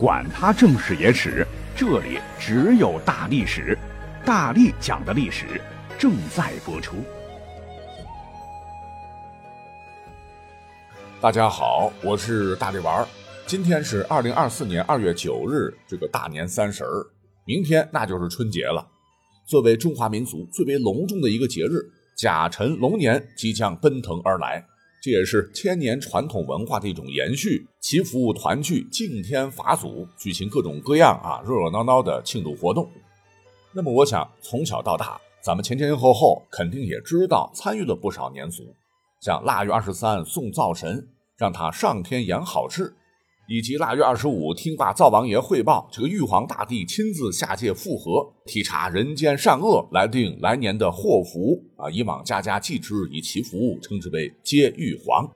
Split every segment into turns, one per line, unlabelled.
管他正史野史，这里只有大历史，大力讲的历史正在播出。
大家好，我是大力丸儿。今天是二零二四年二月九日，这个大年三十儿，明天那就是春节了。作为中华民族最为隆重的一个节日，甲辰龙年即将奔腾而来。这也是千年传统文化的一种延续，祈福团聚、敬天法祖，举行各种各样啊热热闹闹的庆祝活动。那么，我想从小到大，咱们前前后后肯定也知道参与了不少年俗，像腊月二十三送灶神，让他上天养好事。以及腊月二十五听罢灶王爷汇报，这个玉皇大帝亲自下界复核，体察人间善恶，来定来年的祸福啊！以往家家祭之以祈福，称之为接玉皇。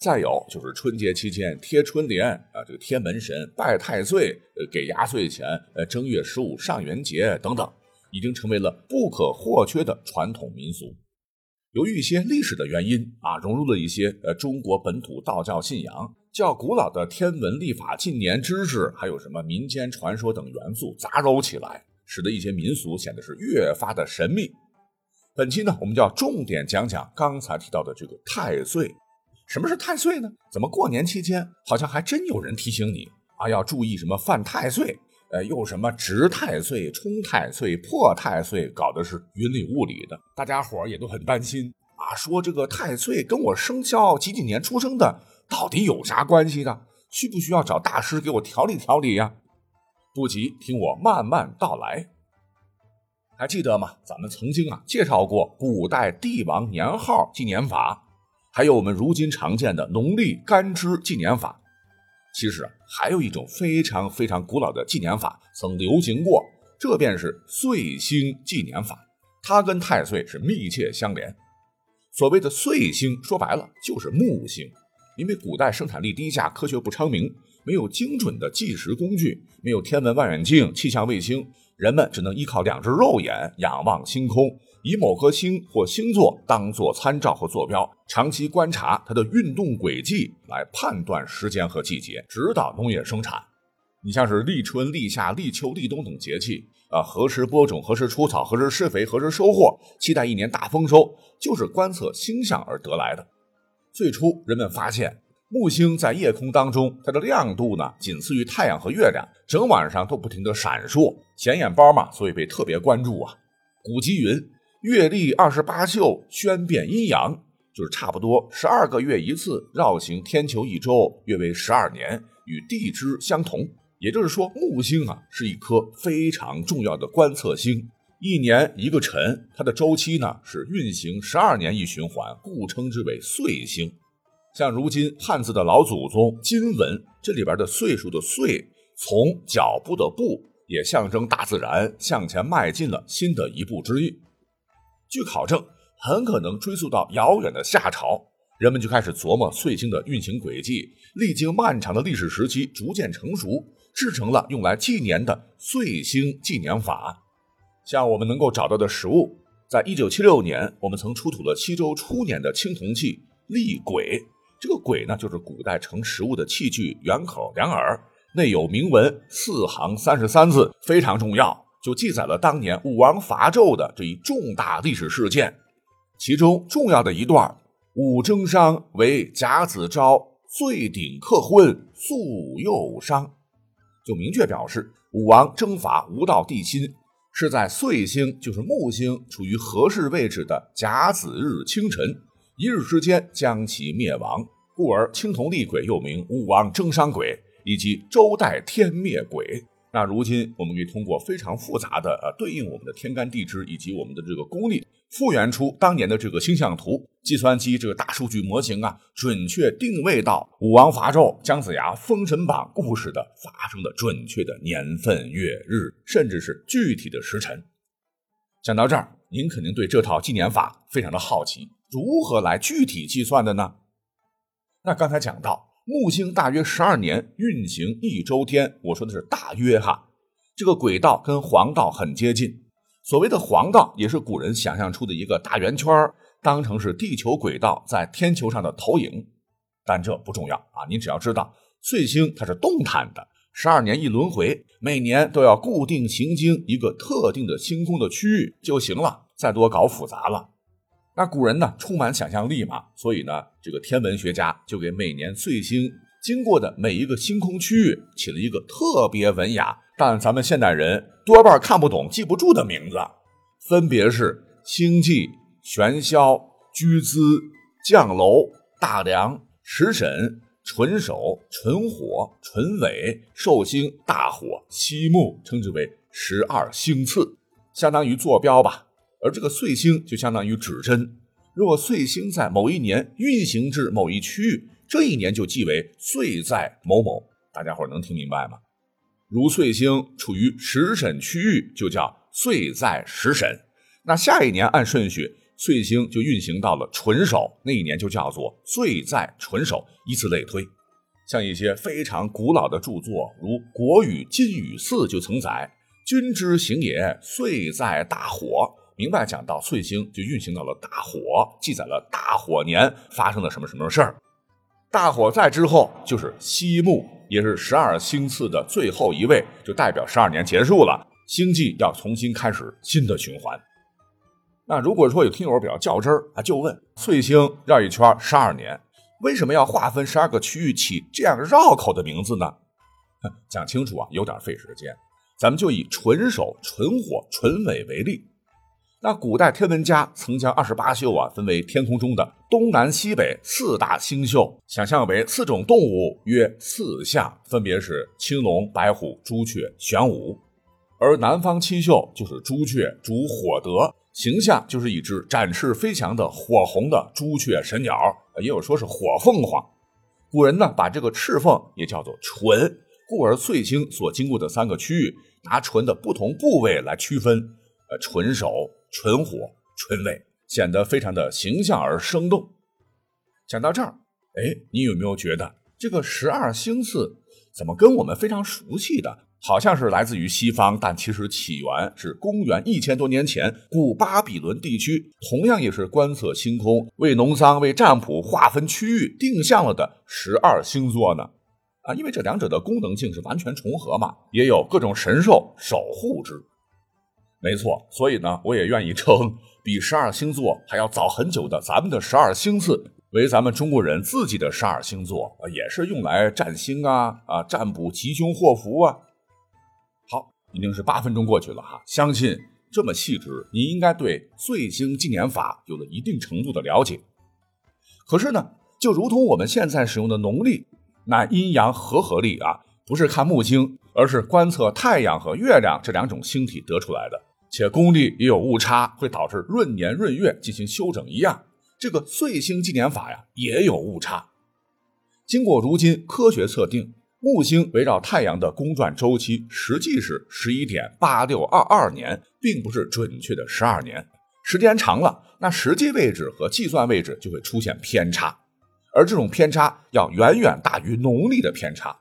再有就是春节期间贴春联啊，这个贴门神、拜太岁、呃给压岁钱、呃正月十五上元节等等，已经成为了不可或缺的传统民俗。由于一些历史的原因啊，融入了一些呃中国本土道教信仰。较古老的天文历法、纪年知识，还有什么民间传说等元素杂糅起来，使得一些民俗显得是越发的神秘。本期呢，我们就要重点讲讲刚才提到的这个太岁。什么是太岁呢？怎么过年期间好像还真有人提醒你啊，要注意什么犯太岁？呃，又什么值太岁、冲太岁、破太岁，搞得是云里雾里的，大家伙也都很担心啊，说这个太岁跟我生肖几几年出生的。到底有啥关系呢？需不需要找大师给我调理调理呀？不急，听我慢慢道来。还记得吗？咱们曾经啊介绍过古代帝王年号纪年法，还有我们如今常见的农历干支纪年法。其实还有一种非常非常古老的纪年法曾流行过，这便是岁星纪年法。它跟太岁是密切相连。所谓的岁星，说白了就是木星。因为古代生产力低下，科学不昌明，没有精准的计时工具，没有天文望远镜、气象卫星，人们只能依靠两只肉眼仰望星空，以某颗星或星座当做参照和坐标，长期观察它的运动轨迹，来判断时间和季节，指导农业生产。你像是立春、立夏、立秋、立冬等节气啊，何时播种、何时除草、何时施肥、何时收获，期待一年大丰收，就是观测星象而得来的。最初，人们发现木星在夜空当中，它的亮度呢仅次于太阳和月亮，整晚上都不停的闪烁，显眼包嘛，所以被特别关注啊。古籍云：“月历二十八宿，宣变阴阳”，就是差不多十二个月一次绕行天球一周，约为十二年，与地支相同。也就是说，木星啊是一颗非常重要的观测星。一年一个辰，它的周期呢是运行十二年一循环，故称之为岁星。像如今汉字的老祖宗金文，这里边的岁数的岁，从脚步的步，也象征大自然向前迈进了新的一步之意。据考证，很可能追溯到遥远的夏朝，人们就开始琢磨岁星的运行轨迹，历经漫长的历史时期，逐渐成熟，制成了用来纪年的岁星纪年法。像我们能够找到的实物，在一九七六年，我们曾出土了西周初年的青铜器立簋。这个簋呢，就是古代盛食物的器具，圆口两耳，内有铭文四行三十三字，非常重要，就记载了当年武王伐纣的这一重大历史事件。其中重要的一段，武征商为甲子朝，岁鼎克昏，素幼商，就明确表示武王征伐无道帝辛。是在岁星，就是木星处于合适位置的甲子日清晨，一日之间将其灭亡，故而青铜厉鬼又名武王征商鬼以及周代天灭鬼。那如今我们可以通过非常复杂的呃对应我们的天干地支以及我们的这个功力，复原出当年的这个星象图。计算机这个大数据模型啊，准确定位到武王伐纣、姜子牙封神榜故事的发生的准确的年份、月日，甚至是具体的时辰。讲到这儿，您肯定对这套纪年法非常的好奇，如何来具体计算的呢？那刚才讲到。木星大约十二年运行一周天，我说的是大约哈。这个轨道跟黄道很接近，所谓的黄道也是古人想象出的一个大圆圈，当成是地球轨道在天球上的投影。但这不重要啊，您只要知道岁星它是动弹的，十二年一轮回，每年都要固定行经一个特定的星空的区域就行了，再多搞复杂了。那古人呢，充满想象力嘛，所以呢，这个天文学家就给每年岁星经过的每一个星空区域起了一个特别文雅，但咱们现代人多半看不懂、记不住的名字，分别是星际、玄霄、居姿、降楼、大梁、食神。纯手、纯火、纯尾、寿星、大火、西木，称之为十二星次，相当于坐标吧。而这个岁星就相当于指针。若岁星在某一年运行至某一区域，这一年就记为岁在某某。大家伙能听明白吗？如岁星处于食神区域，就叫岁在食神。那下一年按顺序。岁星就运行到了纯手，那一年就叫做岁在纯手，以此类推。像一些非常古老的著作，如《国语·金语四》就曾载：“君之行也，岁在大火。”明白讲到岁星就运行到了大火，记载了大火年发生了什么什么事儿。大火在之后就是西木，也是十二星次的最后一位，就代表十二年结束了，星际要重新开始新的循环。那如果说有听友比较较真儿啊，就问岁星绕一圈十二年，为什么要划分十二个区域起这样绕口的名字呢？讲清楚啊，有点费时间。咱们就以纯手、纯火、纯尾为例。那古代天文家曾将二十八宿啊分为天空中的东南西北四大星宿，想象为四种动物，约四象，分别是青龙、白虎、朱雀、玄武。而南方七宿就是朱雀，主火德。形象就是一只展翅飞翔的火红的朱雀神鸟，也有说是火凤凰。古人呢把这个赤凤也叫做唇，故而岁星所经过的三个区域，拿唇的不同部位来区分，呃，唇首、纯火、纯尾，显得非常的形象而生动。讲到这儿，哎，你有没有觉得这个十二星次怎么跟我们非常熟悉的？好像是来自于西方，但其实起源是公元一千多年前古巴比伦地区，同样也是观测星空、为农桑、为占卜划分区域定向了的十二星座呢？啊，因为这两者的功能性是完全重合嘛，也有各种神兽守护之。没错，所以呢，我也愿意称比十二星座还要早很久的咱们的十二星次为咱们中国人自己的十二星座，也是用来占星啊啊占卜吉凶祸福啊。好已经是八分钟过去了哈，相信这么细致，你应该对岁星纪年法有了一定程度的了解。可是呢，就如同我们现在使用的农历，那阴阳和合历啊，不是看木星，而是观测太阳和月亮这两种星体得出来的，且公历也有误差，会导致闰年闰月进行修整一样，这个岁星纪年法呀也有误差。经过如今科学测定。木星围绕太阳的公转周期实际是十一点八六二二年，并不是准确的十二年。时间长了，那实际位置和计算位置就会出现偏差，而这种偏差要远远大于农历的偏差。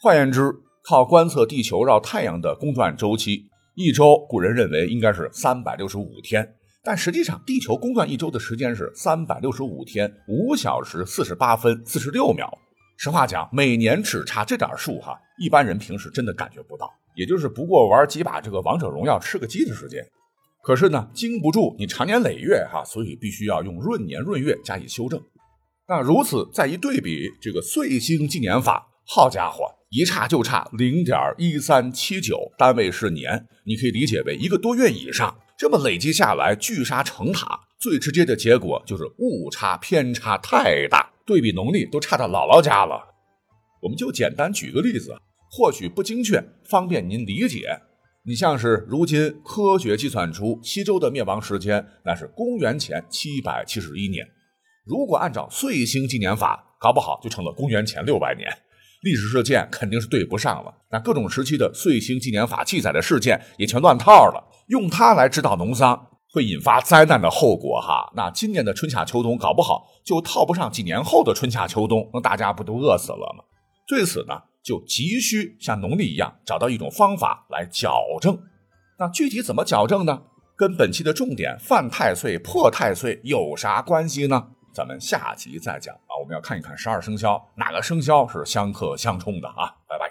换言之，靠观测地球绕太阳的公转周期，一周古人认为应该是三百六十五天，但实际上地球公转一周的时间是三百六十五天五小时四十八分四十六秒。实话讲，每年只差这点数哈，一般人平时真的感觉不到，也就是不过玩几把这个王者荣耀吃个鸡的时间。可是呢，经不住你长年累月哈，所以必须要用闰年闰月加以修正。那如此再一对比，这个岁星纪年法，好家伙，一差就差零点一三七九，单位是年，你可以理解为一个多月以上。这么累积下来，聚沙成塔，最直接的结果就是误差偏差太大。对比农历都差到姥姥家了，我们就简单举个例子，或许不精确，方便您理解。你像是如今科学计算出西周的灭亡时间，那是公元前七百七十一年。如果按照岁星纪年法，搞不好就成了公元前六百年。历史事件肯定是对不上了，那各种时期的岁星纪年法记载的事件也全乱套了，用它来指导农桑。会引发灾难的后果哈，那今年的春夏秋冬搞不好就套不上几年后的春夏秋冬，那大家不都饿死了吗？对此呢，就急需像农历一样找到一种方法来矫正。那具体怎么矫正呢？跟本期的重点犯太岁破太岁有啥关系呢？咱们下集再讲啊。我们要看一看十二生肖哪个生肖是相克相冲的啊。拜拜。